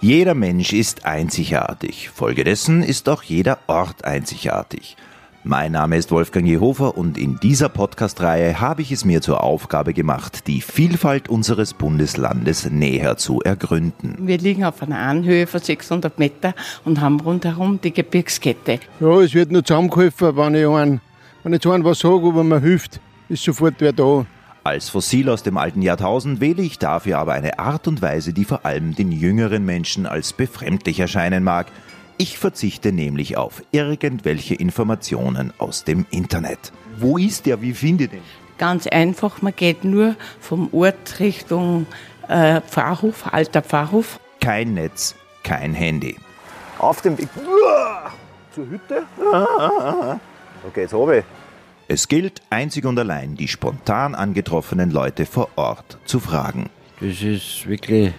Jeder Mensch ist einzigartig. Folgedessen ist auch jeder Ort einzigartig. Mein Name ist Wolfgang Jehofer und in dieser Podcast-Reihe habe ich es mir zur Aufgabe gemacht, die Vielfalt unseres Bundeslandes näher zu ergründen. Wir liegen auf einer Anhöhe von 600 Meter und haben rundherum die Gebirgskette. Ja, es wird nur zusammengeholfen, wenn ich, einen, wenn ich zu einem was sage, aber man hilft, ist sofort wer da. Als Fossil aus dem alten Jahrtausend wähle ich dafür aber eine Art und Weise, die vor allem den jüngeren Menschen als befremdlich erscheinen mag. Ich verzichte nämlich auf irgendwelche Informationen aus dem Internet. Wo ist der? Wie finde ich den? Ganz einfach, man geht nur vom Ort Richtung äh, Pfarrhof, alter Pfarrhof. Kein Netz, kein Handy. Auf dem Weg Uah, zur Hütte. Okay, jetzt habe ich. Es gilt einzig und allein, die spontan angetroffenen Leute vor Ort zu fragen. Das ist wirklich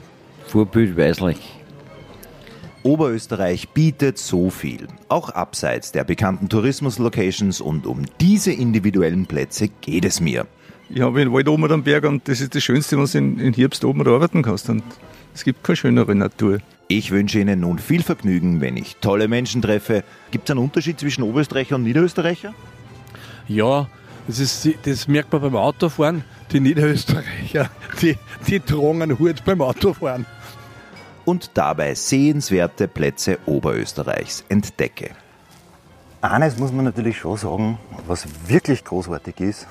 vorbildweislich. Oberösterreich bietet so viel, auch abseits der bekannten Tourismuslocations und um diese individuellen Plätze geht es mir. Ich habe in Wald oben am Berg und das ist das Schönste, was du in, in Herbst oben arbeiten kannst. Und es gibt keine schönere Natur. Ich wünsche Ihnen nun viel Vergnügen, wenn ich tolle Menschen treffe. Gibt es einen Unterschied zwischen Oberösterreicher und Niederösterreicher? Ja, das, ist, das merkt man beim Autofahren. Die Niederösterreicher, die, die tragen Hut beim Autofahren. Und dabei sehenswerte Plätze Oberösterreichs entdecke. Eines muss man natürlich schon sagen, was wirklich großartig ist,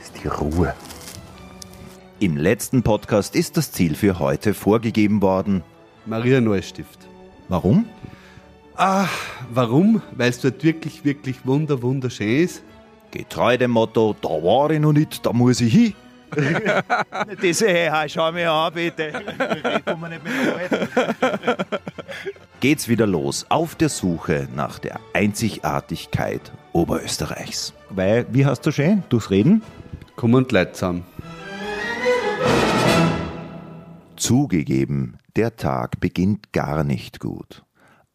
ist die Ruhe. Im letzten Podcast ist das Ziel für heute vorgegeben worden. Maria Neustift. Warum? Ah, warum? Weil es dort wirklich, wirklich wunder, wunderschön ist. Getreu dem Motto, da war ich noch nicht, da muss ich hin. Diese hey, schau mir an, bitte. Geht's wieder los auf der Suche nach der Einzigartigkeit Oberösterreichs. Weil, wie hast du schön? Durchs Reden? Komm und Leid zusammen. Zugegeben, der Tag beginnt gar nicht gut.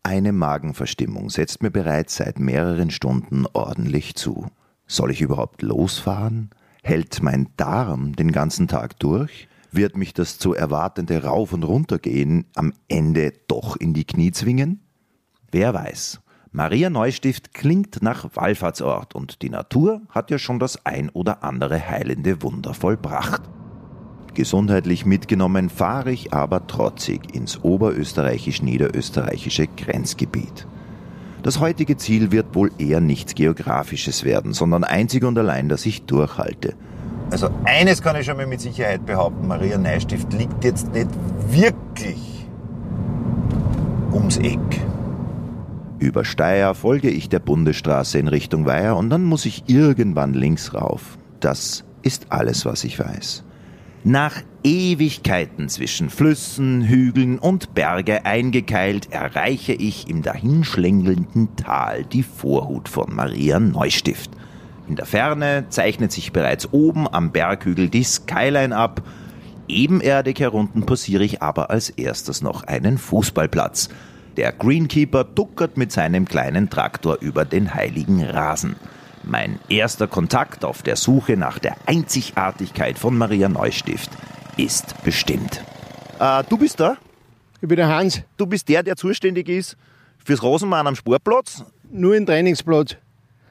Eine Magenverstimmung setzt mir bereits seit mehreren Stunden ordentlich zu. Soll ich überhaupt losfahren? Hält mein Darm den ganzen Tag durch? Wird mich das zu erwartende Rauf- und Runtergehen am Ende doch in die Knie zwingen? Wer weiß. Maria Neustift klingt nach Wallfahrtsort und die Natur hat ja schon das ein oder andere heilende Wunder vollbracht. Gesundheitlich mitgenommen fahre ich aber trotzig ins oberösterreichisch-niederösterreichische Grenzgebiet. Das heutige Ziel wird wohl eher nichts Geografisches werden, sondern einzig und allein, dass ich durchhalte. Also eines kann ich schon mal mit Sicherheit behaupten, Maria Neustift liegt jetzt nicht wirklich ums Eck. Über Steyr folge ich der Bundesstraße in Richtung Weiher und dann muss ich irgendwann links rauf. Das ist alles, was ich weiß. Nach Ewigkeiten zwischen Flüssen, Hügeln und Berge eingekeilt, erreiche ich im dahinschlängelnden Tal die Vorhut von Maria Neustift. In der Ferne zeichnet sich bereits oben am Berghügel die Skyline ab. Ebenerdig herunten passiere ich aber als erstes noch einen Fußballplatz. Der Greenkeeper duckert mit seinem kleinen Traktor über den heiligen Rasen. Mein erster Kontakt auf der Suche nach der Einzigartigkeit von Maria Neustift ist bestimmt. Äh, du bist da? Ich bin der Hans, Du bist der, der zuständig ist fürs Rosenmann am Sportplatz? nur im Trainingsplatz.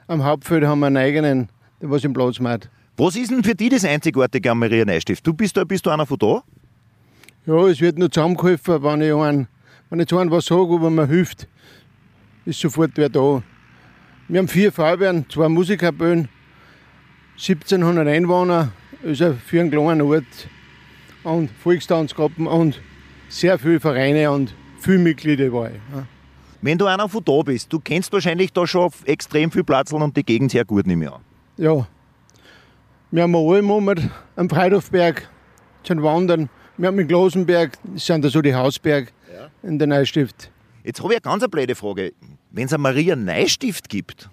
Am Hauptfeld haben wir einen eigenen, der was im Platz macht. Was ist denn für dich das Einzigartige an Maria Neustift? Du bist da, bist du einer von da? Ja, es wird nur zusammengeholfen, wenn ich, einen, wenn ich zu einem was sage, aber man hilft, ist sofort wer da. Wir haben vier Feuerwehren, zwei Musikerbühnen, 1700 Einwohner, also für einen kleinen Ort und Volkstanzgruppen und sehr viele Vereine und viele Mitglieder überall. Ja. Wenn du einer von da bist, du kennst wahrscheinlich da schon extrem viel Platzeln und die Gegend sehr gut, nehme ich an. Ja. Wir haben alle im Moment am Freidorfberg zum Wandern. Wir haben in Glosenberg, das sind da so die Hausberg in der Neustift. Jetzt habe ich eine ganz blöde Frage. Wenn es eine Maria Neustift gibt,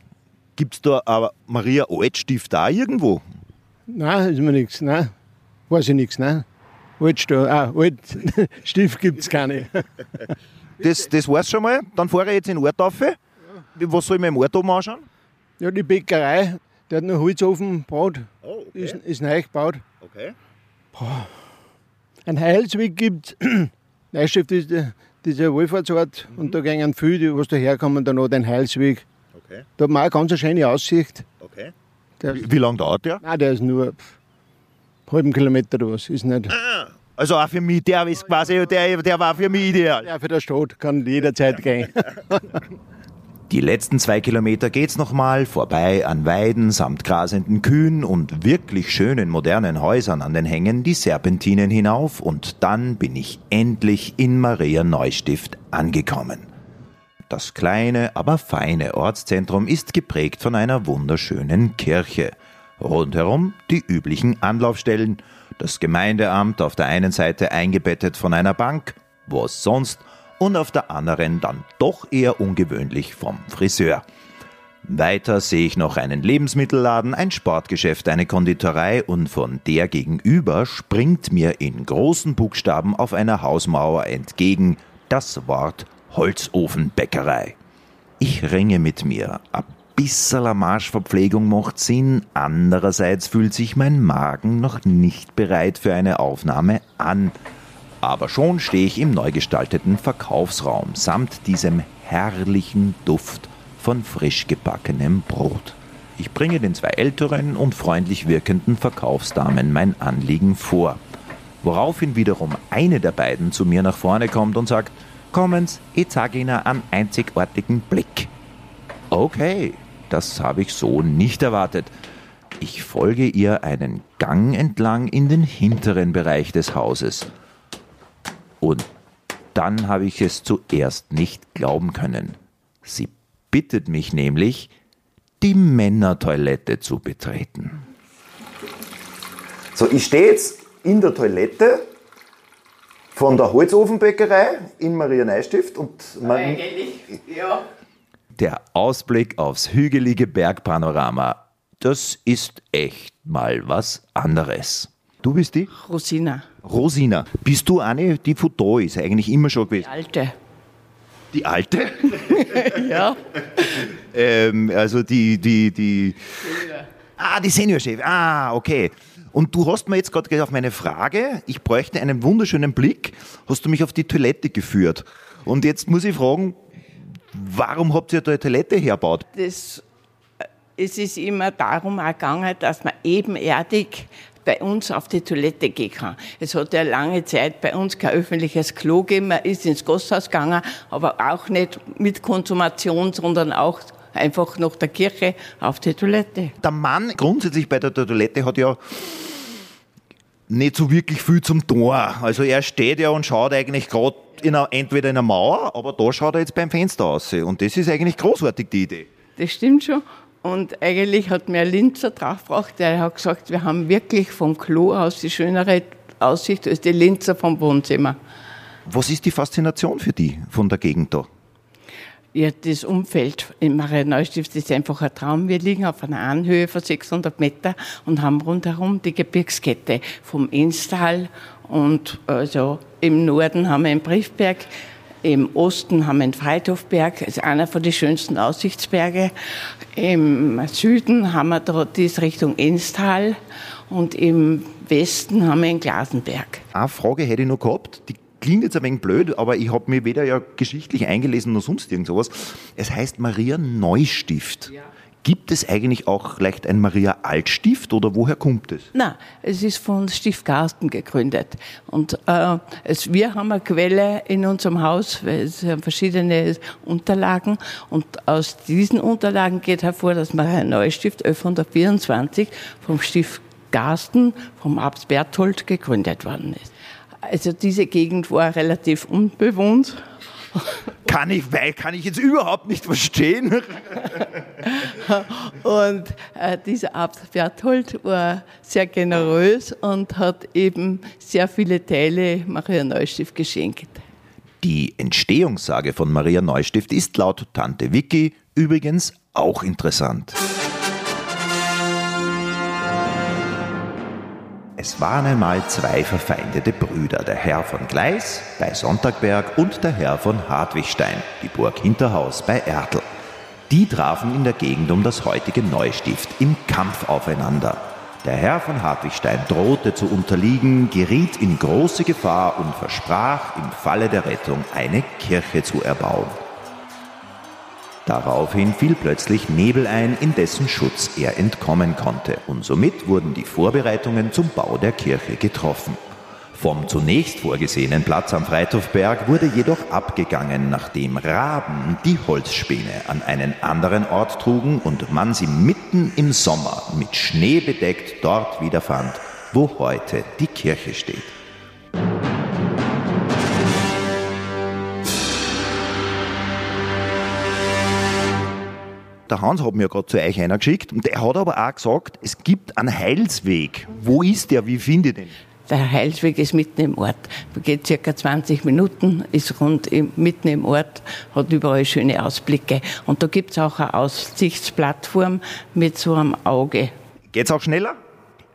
gibt es da aber Maria Altstift da irgendwo? Nein, ist mir nichts. Nein, weiß ich nichts. Nein. Altstift, ah, Altstift gibt es keine. Das, das war's schon mal. Dann fahre ich jetzt in den Ort rauf. Was soll ich mir im Ort oben anschauen? Ja, die Bäckerei, der hat noch Holzofen gebaut, Oh, ist, ist neu gebaut. okay. Ein Heilsweg gibt Neustift ist äh, dieser Wohlfahrtsort und da gehen viele, die was da herkommen, dann noch den Heilsweg. Okay. Da hat man auch eine ganz schöne Aussicht. okay. Der, Wie, lange dauert der? nein, der ist nur einen halben Kilometer oder was. Ist nicht. Also auch für mich, der ist quasi, der, der war für mich ideal. Ja, für der Stadt kann jederzeit gehen. Die letzten zwei Kilometer geht's nochmal vorbei an Weiden samt grasenden Kühen und wirklich schönen modernen Häusern an den Hängen die Serpentinen hinauf und dann bin ich endlich in Maria Neustift angekommen. Das kleine, aber feine Ortszentrum ist geprägt von einer wunderschönen Kirche. Rundherum die üblichen Anlaufstellen, das Gemeindeamt auf der einen Seite eingebettet von einer Bank, was sonst, und auf der anderen dann doch eher ungewöhnlich vom Friseur. Weiter sehe ich noch einen Lebensmittelladen, ein Sportgeschäft, eine Konditorei und von der gegenüber springt mir in großen Buchstaben auf einer Hausmauer entgegen das Wort Holzofenbäckerei. Ich ringe mit mir. Ein bisserl Marschverpflegung macht Sinn, andererseits fühlt sich mein Magen noch nicht bereit für eine Aufnahme an. Aber schon stehe ich im neu gestalteten Verkaufsraum samt diesem herrlichen Duft von frisch gebackenem Brot. Ich bringe den zwei älteren und freundlich wirkenden Verkaufsdamen mein Anliegen vor, woraufhin wiederum eine der beiden zu mir nach vorne kommt und sagt, Kommens, ich zeige Ihnen einen einzigartigen Blick. Okay, das habe ich so nicht erwartet. Ich folge ihr einen Gang entlang in den hinteren Bereich des Hauses. Und dann habe ich es zuerst nicht glauben können. Sie bittet mich nämlich, die Männertoilette zu betreten. So, ich stehe jetzt in der Toilette von der Holzofenbäckerei in Maria Neustift und man, ja. Der Ausblick aufs hügelige Bergpanorama, das ist echt mal was anderes. Du bist die? Rosina, Rosina. Bist du eine, die von da ist, eigentlich immer schon die gewesen? alte. Die alte? Ja. ähm, also die, die, die. Ah, die Seniorchef. Ah, okay. Und du hast mir jetzt gerade auf meine Frage, ich bräuchte einen wunderschönen Blick, hast du mich auf die Toilette geführt. Und jetzt muss ich fragen, warum habt ihr da eine Toilette hergebaut? Das, äh, es ist immer darum gegangen, dass man ebenerdig bei uns auf die Toilette gehen kann. Es hat ja lange Zeit bei uns kein öffentliches Klo gegeben. Man ist ins Gasthaus gegangen, aber auch nicht mit Konsumation, sondern auch einfach nach der Kirche auf die Toilette. Der Mann grundsätzlich bei der Toilette hat ja nicht so wirklich viel zum Tor. Also er steht ja und schaut eigentlich gerade entweder in einer Mauer, aber da schaut er jetzt beim Fenster aus. Und das ist eigentlich großartig, die Idee. Das stimmt schon. Und eigentlich hat mir ein Linzer draufgebracht, der hat gesagt, wir haben wirklich vom Klo aus die schönere Aussicht als die Linzer vom Wohnzimmer. Was ist die Faszination für die von der Gegend da? Ja, das Umfeld in Maria Neustift ist einfach ein Traum. Wir liegen auf einer Anhöhe von 600 Meter und haben rundherum die Gebirgskette vom Instal und also im Norden haben wir den Briefberg, im Osten haben wir den Freithofberg, ist einer von den schönsten Aussichtsberge. Im Süden haben wir da das Richtung Instal und im Westen haben wir den Glasenberg. Eine Frage hätte ich noch gehabt, die klingt jetzt ein wenig blöd, aber ich habe mir weder ja geschichtlich eingelesen noch sonst irgend sowas. Es heißt Maria Neustift. Gibt es eigentlich auch vielleicht ein Maria Altstift oder woher kommt es? Nein, es ist von Stift Garsten gegründet. Und äh, es, wir haben eine Quelle in unserem Haus, es haben verschiedene Unterlagen. Und aus diesen Unterlagen geht hervor, dass Maria Neustift 1124 vom Stift Garsten, vom Abt Berthold gegründet worden ist. Also diese Gegend war relativ unbewohnt. Kann ich, weil, kann ich jetzt überhaupt nicht verstehen. Und äh, dieser Abt Berthold war sehr generös und hat eben sehr viele Teile Maria Neustift geschenkt. Die Entstehungssage von Maria Neustift ist laut Tante Vicky übrigens auch interessant. Es waren einmal zwei verfeindete Brüder, der Herr von Gleis bei Sonntagberg und der Herr von Hartwigstein, die Burg Hinterhaus bei Ertl. Die trafen in der Gegend um das heutige Neustift im Kampf aufeinander. Der Herr von Hartwigstein drohte zu unterliegen, geriet in große Gefahr und versprach, im Falle der Rettung eine Kirche zu erbauen. Daraufhin fiel plötzlich Nebel ein, in dessen Schutz er entkommen konnte, und somit wurden die Vorbereitungen zum Bau der Kirche getroffen. Vom zunächst vorgesehenen Platz am Freithofberg wurde jedoch abgegangen, nachdem Raben die Holzspäne an einen anderen Ort trugen und man sie mitten im Sommer mit Schnee bedeckt dort wiederfand, wo heute die Kirche steht. Der Hans hat mir gerade zu euch einer geschickt und der hat aber auch gesagt, es gibt einen Heilsweg. Wo ist der? Wie finde ich den? Der Heilsweg ist mitten im Ort. Geht circa 20 Minuten, ist rund im, mitten im Ort, hat überall schöne Ausblicke. Und da gibt es auch eine Aussichtsplattform mit so einem Auge. Geht's auch schneller?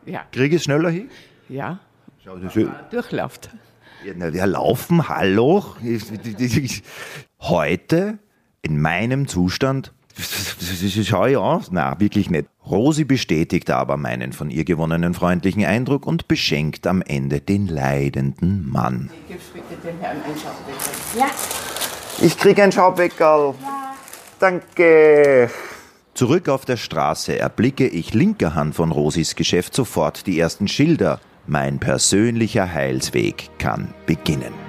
Ja. Kriege ich es schneller hin? Ja. Schau, das ist, Durchlauft. ja, na, ja, laufen, hallo. Heute in meinem Zustand, schau ich an? Nein, wirklich nicht. Rosi bestätigt aber meinen von ihr gewonnenen freundlichen Eindruck und beschenkt am Ende den leidenden Mann. Gib's bitte dem Herrn ein Ja. Ich krieg ein Schaubeckerl. Danke. Zurück auf der Straße erblicke ich linker Hand von Rosis Geschäft sofort die ersten Schilder. Mein persönlicher Heilsweg kann beginnen.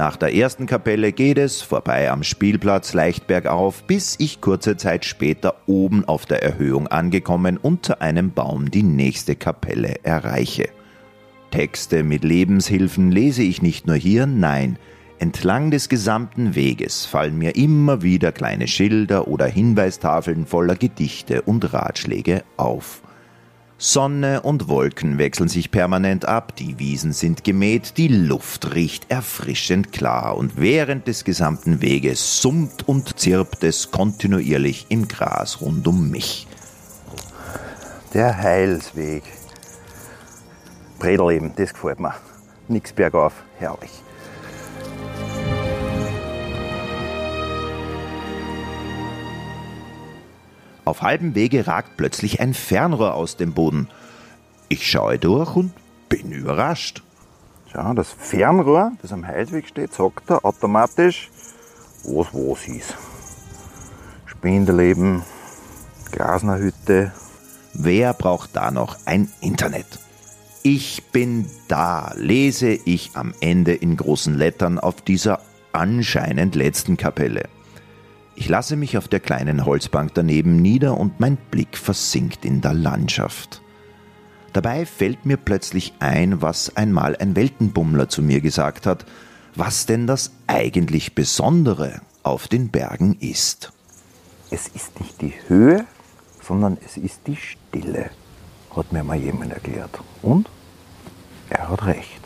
Nach der ersten Kapelle geht es, vorbei am Spielplatz leicht bergauf, bis ich kurze Zeit später oben auf der Erhöhung angekommen unter einem Baum die nächste Kapelle erreiche. Texte mit Lebenshilfen lese ich nicht nur hier, nein, entlang des gesamten Weges fallen mir immer wieder kleine Schilder oder Hinweistafeln voller Gedichte und Ratschläge auf. Sonne und Wolken wechseln sich permanent ab, die Wiesen sind gemäht, die Luft riecht erfrischend klar und während des gesamten Weges summt und zirpt es kontinuierlich im Gras rund um mich. Der Heilsweg. Bredelleben, das gefällt mir. Nix bergauf, herrlich. Auf halbem Wege ragt plötzlich ein Fernrohr aus dem Boden. Ich schaue durch und bin überrascht. Schau, das Fernrohr, das am Heilsweg steht, sagt er automatisch, was was ist. Spindeleben, Glasnerhütte. Wer braucht da noch ein Internet? Ich bin da, lese ich am Ende in großen Lettern auf dieser anscheinend letzten Kapelle. Ich lasse mich auf der kleinen Holzbank daneben nieder und mein Blick versinkt in der Landschaft. Dabei fällt mir plötzlich ein, was einmal ein Weltenbummler zu mir gesagt hat, was denn das eigentlich Besondere auf den Bergen ist. Es ist nicht die Höhe, sondern es ist die Stille, hat mir mal jemand erklärt. Und er hat recht.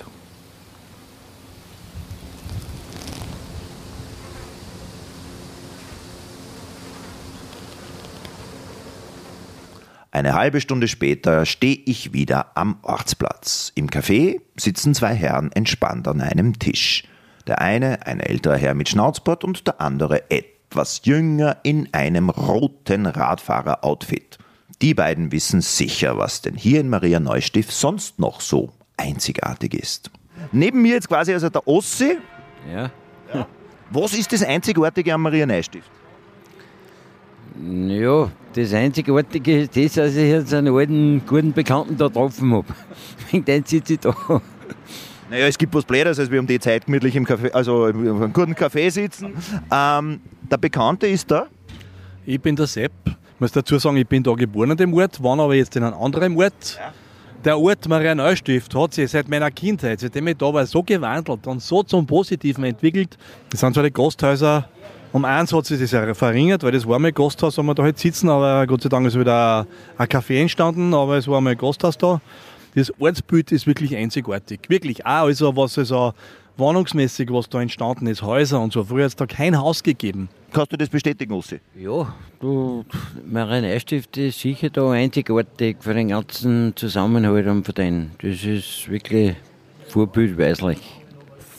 Eine halbe Stunde später stehe ich wieder am Ortsplatz. Im Café sitzen zwei Herren entspannt an einem Tisch. Der eine, ein älterer Herr mit Schnauzbart und der andere etwas jünger in einem roten Radfahrer-Outfit. Die beiden wissen sicher, was denn hier in Maria Neustift sonst noch so einzigartig ist. Neben mir jetzt quasi also der Ossi. Ja. Was ist das Einzigartige am Maria Neustift? Ja, das Einzigartige ist das, dass ich jetzt einen alten, guten Bekannten da getroffen habe. Wegen dem sitze ich da. Naja, es gibt was Blödes, als wir um die Zeit gemütlich im Café, also auf einem guten Café sitzen. Ähm, der Bekannte ist da. Ich bin der Sepp. Ich muss dazu sagen, ich bin da geboren an dem Ort, war aber jetzt in einem anderen Ort. Der Ort Maria Neustift hat sich seit meiner Kindheit, seitdem ich da war, so gewandelt und so zum Positiven entwickelt. Das sind zwar die Gasthäuser, um eins hat sich das ja verringert, weil das war mal Gasthaus, wo wir da halt sitzen, aber Gott sei Dank ist wieder ein Café entstanden, aber es war mal ein Gasthaus da. Das Ortsbild ist wirklich einzigartig. Wirklich auch, also was also wohnungsmäßig, was da entstanden ist, Häuser und so. Früher hat es da kein Haus gegeben. Kannst du das bestätigen, Ossi? Ja, du, Maria Neustift ist sicher da einzigartig für den ganzen Zusammenhalt und für den. Das ist wirklich vorbildweislich.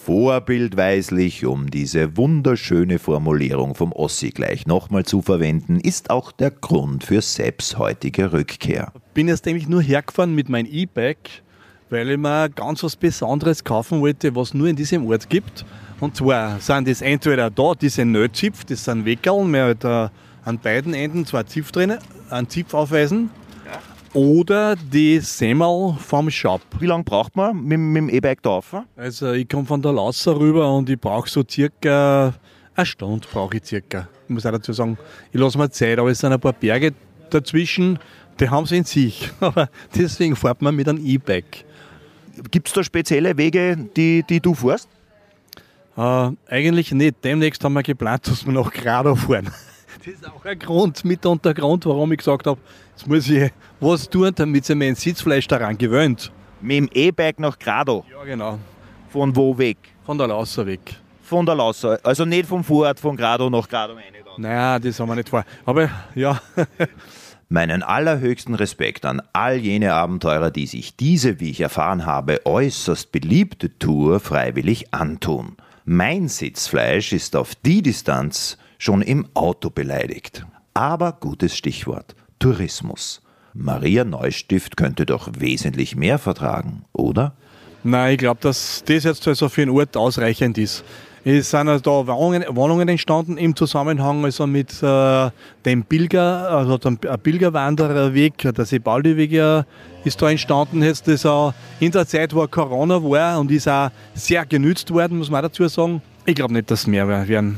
Vorbildweislich, um diese wunderschöne Formulierung vom Ossi gleich nochmal zu verwenden, ist auch der Grund für Sepps heutige Rückkehr. Bin jetzt eigentlich nur hergefahren mit meinem E-Bike, weil ich mir ganz was Besonderes kaufen wollte, was nur in diesem Ort gibt. Und zwar sind das entweder da diese Nötzipf, das sind Weckerl, mit äh, an beiden Enden zwei Zipf drinnen, einen Zipf aufweisen. Oder die Semmel vom Shop. Wie lange braucht man mit, mit dem E-Bike da rauf? Also ich komme von der Lasser rüber und ich brauche so circa eine Stunde brauche ich circa. Ich muss auch dazu sagen, ich lasse mir Zeit, aber es sind ein paar Berge dazwischen, die haben sie in sich. Aber deswegen fährt man mit einem E-Bike. Gibt es da spezielle Wege, die, die du fährst? Äh, eigentlich nicht. Demnächst haben wir geplant, dass wir nach Grado fahren. Das ist auch ein Grund, mitunter ein Grund, warum ich gesagt habe, jetzt muss ich was tun, damit sich mein Sitzfleisch daran gewöhnt. Mit dem E-Bike nach Grado. Ja, genau. Von wo weg? Von der Lasser weg. Von der Lasser. Also nicht vom Vorort von Grado nach Grado rein. Naja, das haben wir nicht vor. Aber ja, Meinen allerhöchsten Respekt an all jene Abenteurer, die sich diese, wie ich erfahren habe, äußerst beliebte Tour freiwillig antun. Mein Sitzfleisch ist auf die Distanz schon im Auto beleidigt. Aber gutes Stichwort: Tourismus. Maria Neustift könnte doch wesentlich mehr vertragen, oder? Nein, ich glaube, dass das jetzt also für einen Ort ausreichend ist. Es sind also da Wohnungen, Wohnungen entstanden im Zusammenhang also mit äh, dem Pilger, also dem Pilgerwandererweg, der Sebaldiweg ist da entstanden. Jetzt das auch in der Zeit, wo Corona war und ist auch sehr genützt worden, muss man dazu sagen. Ich glaube nicht, dass mehr werden.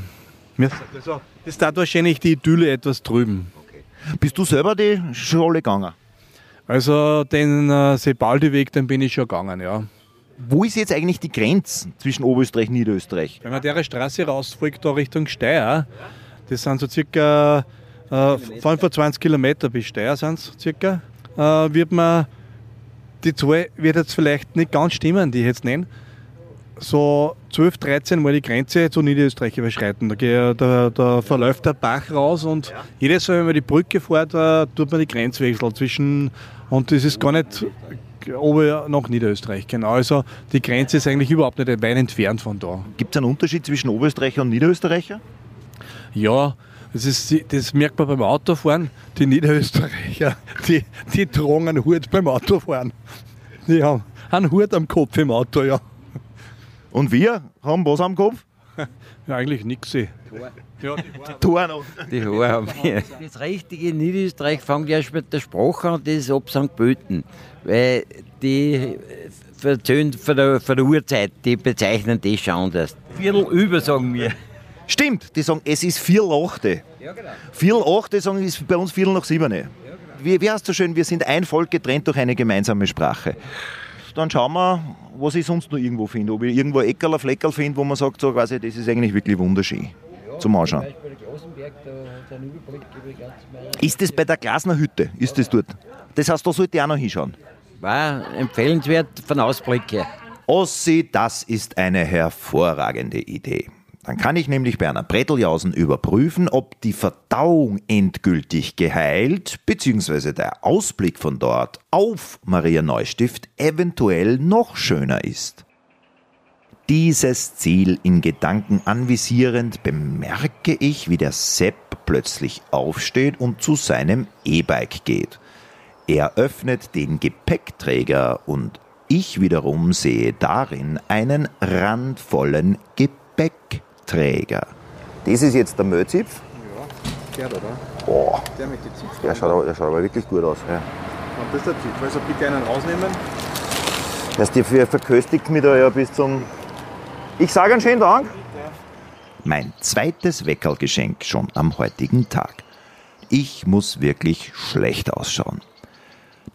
Mir- Also, das ist da wahrscheinlich die Idylle etwas drüben. Bist du selber die Schule gegangen? Also den äh, Sebaldiweg, den bin ich schon gegangen, ja. Wo ist jetzt eigentlich die Grenze zwischen Oberösterreich und Niederösterreich? Wenn man der Straße rausfolgt, da Richtung Steyr, das sind so circa äh, 25 Kilometer bis Steyr sind circa, äh, wird man, die Zahl wird jetzt vielleicht nicht ganz stimmen, die ich jetzt nenne, so 12, 13 Mal die Grenze zu Niederösterreich überschreiten. Da, geht, da, da verläuft der Bach raus und jedes Mal, wenn man die Brücke fährt, äh, tut man die Grenzwechsel zwischen, und das ist gar nicht ober nach Niederösterreich, genau. Also die Grenze ist eigentlich überhaupt nicht weit entfernt von da. Gibt es einen Unterschied zwischen Oberösterreicher und Niederösterreicher? Ja, das, ist, das merkt man beim Autofahren. Die Niederösterreicher, die, die tragen einen Hut beim Autofahren. Die haben einen Hut am Kopf im Auto, ja. Und wir haben was am Kopf? ja eigentlich nichts. Ja, die Tor noch. Die Haare haben wir. Das richtige Niederösterreich fängt erst mit der Sprache an, das ist ab St. Pölten. Weil die verzöhnt von der, von der Uhrzeit, die bezeichnen das schon anders. Viertel über, sagen wir. Stimmt, die sagen, es ist Viertel achte. Ja, genau. Viertel achte sagen, ist bei uns Viertel nach sieben. Wie, wie heißt so schön, wir sind ein Volk getrennt durch eine gemeinsame Sprache. Dann schauen wir, was ich sonst noch irgendwo finde. Ob ich irgendwo ein Eckerl, Fleckerl finde, wo man sagt, so quasi, das ist eigentlich wirklich wunderschön zum Anschauen. Ist das bei der Glasner Hütte? Ist das dort? Das heißt, da sollte ich auch noch hinschauen. War empfehlenswert von Ausblick her. Ossi, das ist eine hervorragende Idee. Dann kann ich nämlich bei einer Bretteljausen überprüfen, ob die Verdauung endgültig geheilt bzw. der Ausblick von dort auf Maria Neustift eventuell noch schöner ist. Dieses Ziel in Gedanken anvisierend bemerke ich, wie der Sepp plötzlich aufsteht und zu seinem E-Bike geht. Er öffnet den Gepäckträger und ich wiederum sehe darin einen randvollen Gepäckträger. Das ist jetzt der Mötzipf. Der da, Oh, der mit den Zipfen. der schaut, aber- der schaut aber wirklich gut aus. Ja. Und das ist der Zipf. Also bitte einen rausnehmen. Das die ver- verköstigt mich da ja bis zum. Ich sage einen schönen Dank. Mein zweites Weckerlgeschenk schon am heutigen Tag. Ich muss wirklich schlecht ausschauen.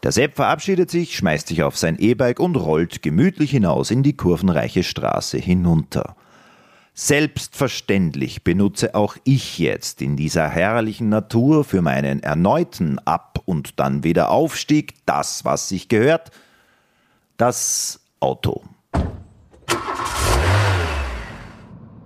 Der Sepp verabschiedet sich, schmeißt sich auf sein E-Bike und rollt gemütlich hinaus in die kurvenreiche Straße hinunter. Selbstverständlich benutze auch ich jetzt in dieser herrlichen Natur für meinen erneuten Ab- und dann wieder Aufstieg das, was sich gehört, das Auto.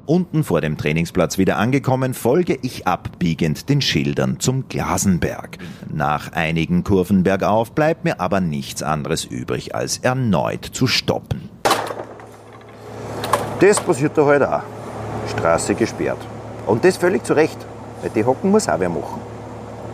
Unten vor dem Trainingsplatz wieder angekommen, folge ich abbiegend den Schildern zum Glasenberg. Nach einigen Kurven bergauf bleibt mir aber nichts anderes übrig, als erneut zu stoppen. Das passiert da halt auch. Straße gesperrt. Und das völlig zu Recht, weil die Hocken muss auch wer machen.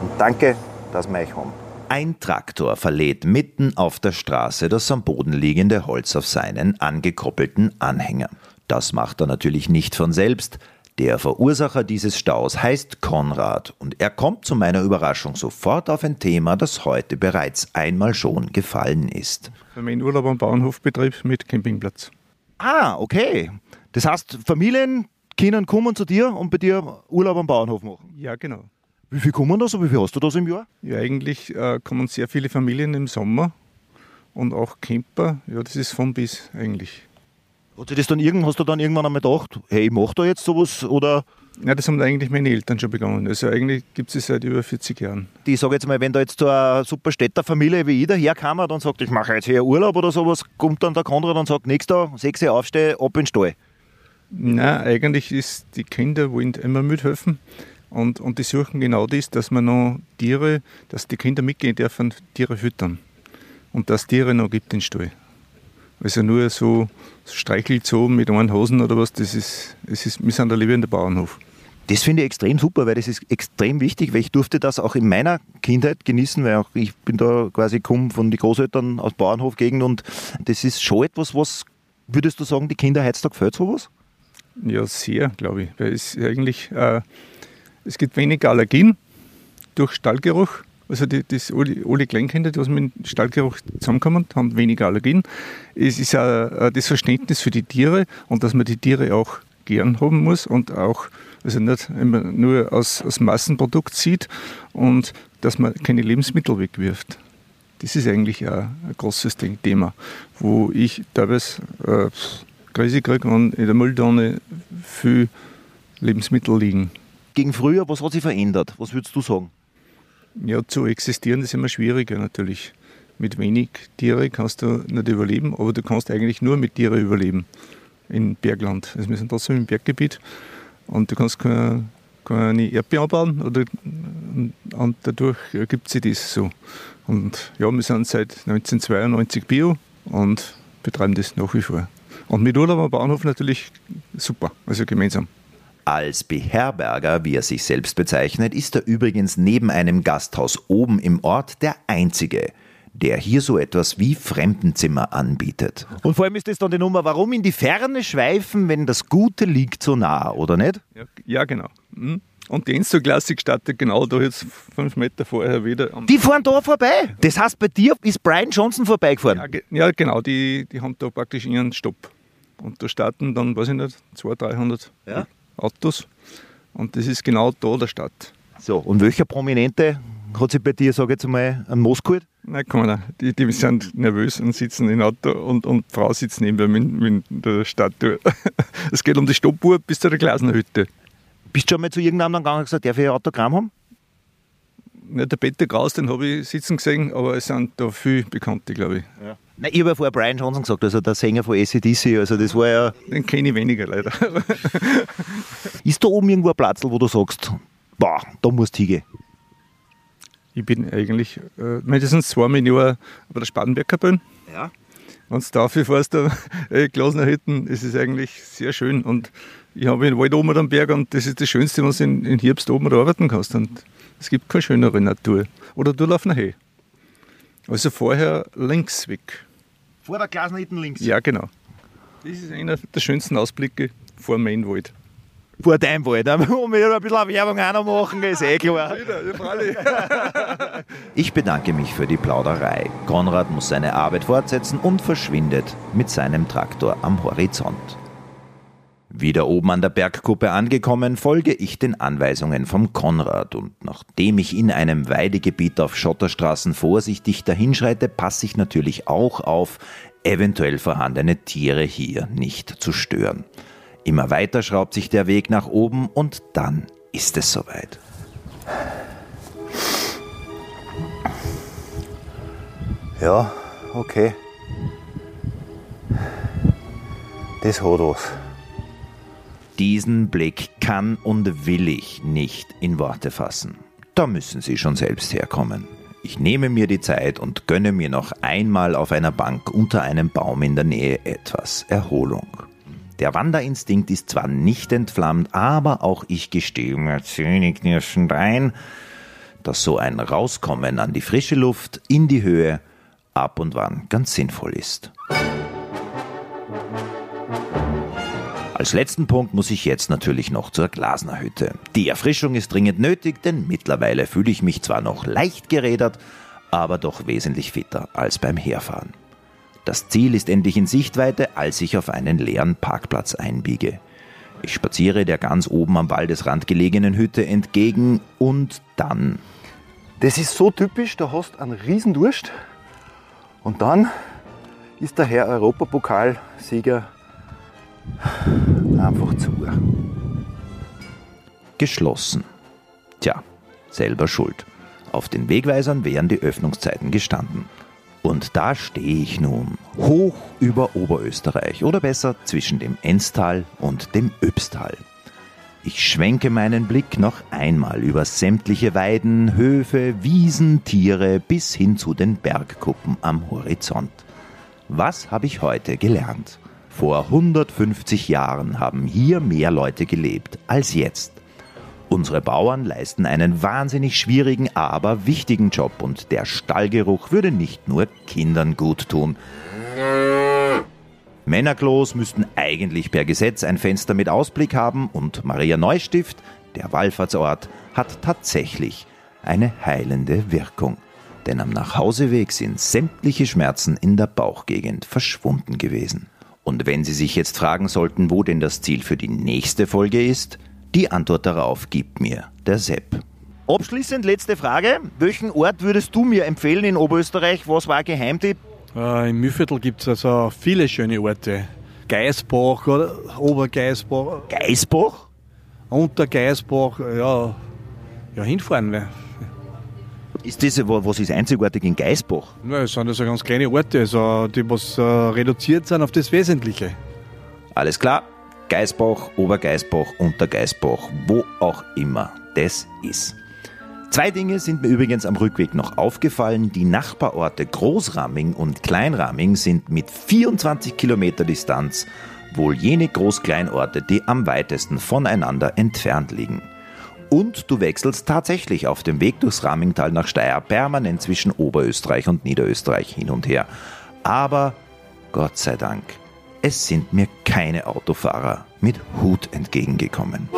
Und danke, dass wir euch haben. Ein Traktor verlädt mitten auf der Straße das am Boden liegende Holz auf seinen angekoppelten Anhänger. Das macht er natürlich nicht von selbst. Der Verursacher dieses Staus heißt Konrad und er kommt zu meiner Überraschung sofort auf ein Thema, das heute bereits einmal schon gefallen ist. Für meinen Urlaub am Bauernhofbetrieb mit Campingplatz. Ah, okay. Das heißt, Familien, Kinder kommen zu dir und bei dir Urlaub am Bauernhof machen. Ja, genau. Wie viel kommen da so? Wie viel hast du das im Jahr? Ja, eigentlich äh, kommen sehr viele Familien im Sommer und auch Camper. Ja, das ist von bis eigentlich. Hat das dann irgend, hast du dann irgendwann einmal gedacht, hey, ich mach da jetzt sowas oder Ja, das haben eigentlich meine Eltern schon begonnen. Also eigentlich gibt es seit über 40 Jahren. die, sage jetzt mal, wenn da jetzt so eine super Städterfamilie wie ich daherkommt und sagt, ich mache jetzt hier Urlaub oder sowas, kommt dann der Konrad und sagt, nächster, sechs Uhr aufstehe, ab in den Stall. Nein, eigentlich ist die Kinder wollen immer mithelfen und, und die suchen genau das, dass man noch Tiere, dass die Kinder mitgehen dürfen, Tiere füttern und dass Tiere noch gibt den Stall. Also nur so streichelt so mit einen Hosen oder was, das ist, es ist, wir sind ein lebender Bauernhof. Das finde ich extrem super, weil das ist extrem wichtig, weil ich durfte das auch in meiner Kindheit genießen, weil auch ich bin da quasi komme von den Großeltern aus Bauernhofgegend und das ist schon etwas, was, würdest du sagen, die Kinder heutzutage gefällt sowas? Ja, sehr, glaube ich. Weil es eigentlich, äh, es gibt weniger Allergien durch Stallgeruch. Also die, das, alle, alle Kleinkinder, die mit dem Stallgeruch zusammenkommen, haben weniger Allergien. Es ist auch äh, das Verständnis für die Tiere und dass man die Tiere auch gern haben muss und auch also nicht immer nur als, als Massenprodukt sieht und dass man keine Lebensmittel wegwirft. Das ist eigentlich auch ein großes Thema, wo ich teilweise äh, Krise kriege und in der Mülltonne viel Lebensmittel liegen. Gegen früher, was hat sich verändert? Was würdest du sagen? Ja, zu existieren ist immer schwieriger natürlich. Mit wenig Tiere kannst du nicht überleben, aber du kannst eigentlich nur mit Tieren überleben in Bergland. Also wir sind trotzdem im Berggebiet und du kannst keine, keine Erdbeeren anbauen oder, und dadurch ergibt sich das so. Und ja, wir sind seit 1992 Bio und betreiben das nach wie vor. Und mit Urlaub am Bauernhof natürlich super, also gemeinsam. Als Beherberger, wie er sich selbst bezeichnet, ist er übrigens neben einem Gasthaus oben im Ort der Einzige, der hier so etwas wie Fremdenzimmer anbietet. Und vor allem ist das dann die Nummer, warum in die Ferne schweifen, wenn das Gute liegt so nah, oder nicht? Ja, ja genau. Mhm. Und die Insta-Klassik startet genau da jetzt fünf Meter vorher wieder. Die fahren da vorbei. Das heißt, bei dir ist Brian Johnson vorbeigefahren. ja, ja, genau, die, die haben da praktisch ihren Stopp. Und da starten dann, weiß ich nicht, 200, 300 Ja. Autos. Und das ist genau da der Stadt. So, und welcher Prominente hat sich bei dir, sage ich jetzt mal, einen Moos geholt? Nein, keiner. Die, die sind nervös und sitzen im Auto und, und die Frau sitzt neben mir mit, mit der Statue. Es geht um die Stoppuhr bis zu der Glasnerhütte. Bist du schon mal zu irgendeinem gegangen und gesagt, darf ich ein Autogramm haben? Ja, der Peter Kraus, den habe ich sitzen gesehen, aber es sind da viele Bekannte, glaube ich. Nein, ich habe ja vorher Brian Johnson gesagt, also der Sänger von ACDC, also das war ja... Den kenne ich weniger leider. Ist da oben irgendwo ein Platz, wo du sagst, boah, da musst du hingehen? Ich bin eigentlich äh, mindestens zweimal im Jahr bei der Spatenberg-Kapelle. Ja. Wenn du da fährst, da äh, Glasnerhütten, es ist eigentlich sehr schön. Und ich habe den Wald oben am Berg und das ist das Schönste, was du in, in Herbst oben arbeiten kannst. Und es gibt keine schönere Natur. Oder du laufst nachher. Also vorher links weg. Vor der Glasnitten links. Ja, genau. Das ist einer der schönsten Ausblicke vor dem Mainwald. Vor deinem Wald. Da muss ich ein bisschen Werbung auch noch machen, ist eh klar. Ich bedanke mich für die Plauderei. Konrad muss seine Arbeit fortsetzen und verschwindet mit seinem Traktor am Horizont. Wieder oben an der Bergkuppe angekommen, folge ich den Anweisungen vom Konrad und nachdem ich in einem Weidegebiet auf Schotterstraßen vorsichtig dahinschreite, passe ich natürlich auch auf, eventuell vorhandene Tiere hier nicht zu stören. Immer weiter schraubt sich der Weg nach oben und dann ist es soweit. Ja, okay. Das hat was. Diesen Blick kann und will ich nicht in Worte fassen. Da müssen Sie schon selbst herkommen. Ich nehme mir die Zeit und gönne mir noch einmal auf einer Bank unter einem Baum in der Nähe etwas Erholung. Der Wanderinstinkt ist zwar nicht entflammt, aber auch ich gestehe mir zähneknirschend ein, dass so ein Rauskommen an die frische Luft, in die Höhe, ab und wann ganz sinnvoll ist. Als letzten Punkt muss ich jetzt natürlich noch zur Glasnerhütte. Die Erfrischung ist dringend nötig, denn mittlerweile fühle ich mich zwar noch leicht gerädert, aber doch wesentlich fitter als beim Herfahren. Das Ziel ist endlich in Sichtweite, als ich auf einen leeren Parkplatz einbiege. Ich spaziere der ganz oben am Waldesrand gelegenen Hütte entgegen und dann. Das ist so typisch, da hast einen Riesendurst und dann ist der Herr Europapokalsieger einfach zu. Geschlossen. Tja, selber schuld. Auf den Wegweisern wären die Öffnungszeiten gestanden. Und da stehe ich nun, hoch über Oberösterreich oder besser zwischen dem Enstal und dem Öbstal. Ich schwenke meinen Blick noch einmal über sämtliche Weiden, Höfe, Wiesen, Tiere bis hin zu den Bergkuppen am Horizont. Was habe ich heute gelernt? Vor 150 Jahren haben hier mehr Leute gelebt als jetzt. Unsere Bauern leisten einen wahnsinnig schwierigen, aber wichtigen Job und der Stallgeruch würde nicht nur Kindern gut tun. Männerklos müssten eigentlich per Gesetz ein Fenster mit Ausblick haben und Maria Neustift, der Wallfahrtsort, hat tatsächlich eine heilende Wirkung. Denn am Nachhauseweg sind sämtliche Schmerzen in der Bauchgegend verschwunden gewesen. Und wenn Sie sich jetzt fragen sollten, wo denn das Ziel für die nächste Folge ist, die Antwort darauf gibt mir der Sepp. Abschließend letzte Frage. Welchen Ort würdest du mir empfehlen in Oberösterreich? Was war ein Geheimtipp? Äh, Im Mühlviertel gibt es also viele schöne Orte. Geisbach oder Obergeisbach. Geisbach? Unter Geisbach, ja, ja hinfahren. wir. Ist das, was ist einzigartig in Geisbach? Ja, es sind also ganz kleine Orte, also die was äh, reduziert sind auf das Wesentliche. Alles klar. Geisbach, Obergeisbach, Untergeisbach, wo auch immer das ist. Zwei Dinge sind mir übrigens am Rückweg noch aufgefallen. Die Nachbarorte Großramming und Kleinramming sind mit 24 Kilometer Distanz wohl jene Groß-Kleinorte, die am weitesten voneinander entfernt liegen. Und du wechselst tatsächlich auf dem Weg durchs Rammingtal nach Steyr permanent zwischen Oberösterreich und Niederösterreich hin und her. Aber Gott sei Dank, es sind mir keine Autofahrer mit Hut entgegengekommen.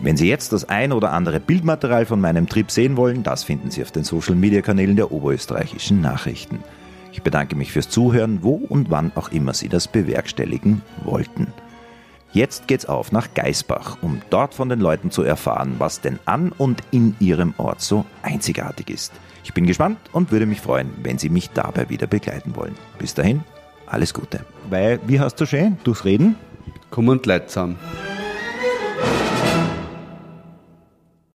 Wenn Sie jetzt das ein oder andere Bildmaterial von meinem Trip sehen wollen, das finden Sie auf den Social Media Kanälen der oberösterreichischen Nachrichten. Ich bedanke mich fürs Zuhören, wo und wann auch immer Sie das bewerkstelligen wollten. Jetzt geht's auf nach Geisbach, um dort von den Leuten zu erfahren, was denn an und in ihrem Ort so einzigartig ist. Ich bin gespannt und würde mich freuen, wenn Sie mich dabei wieder begleiten wollen. Bis dahin, alles Gute. Weil, wie hast du schön? Durchs Reden? Komm und Leid zusammen.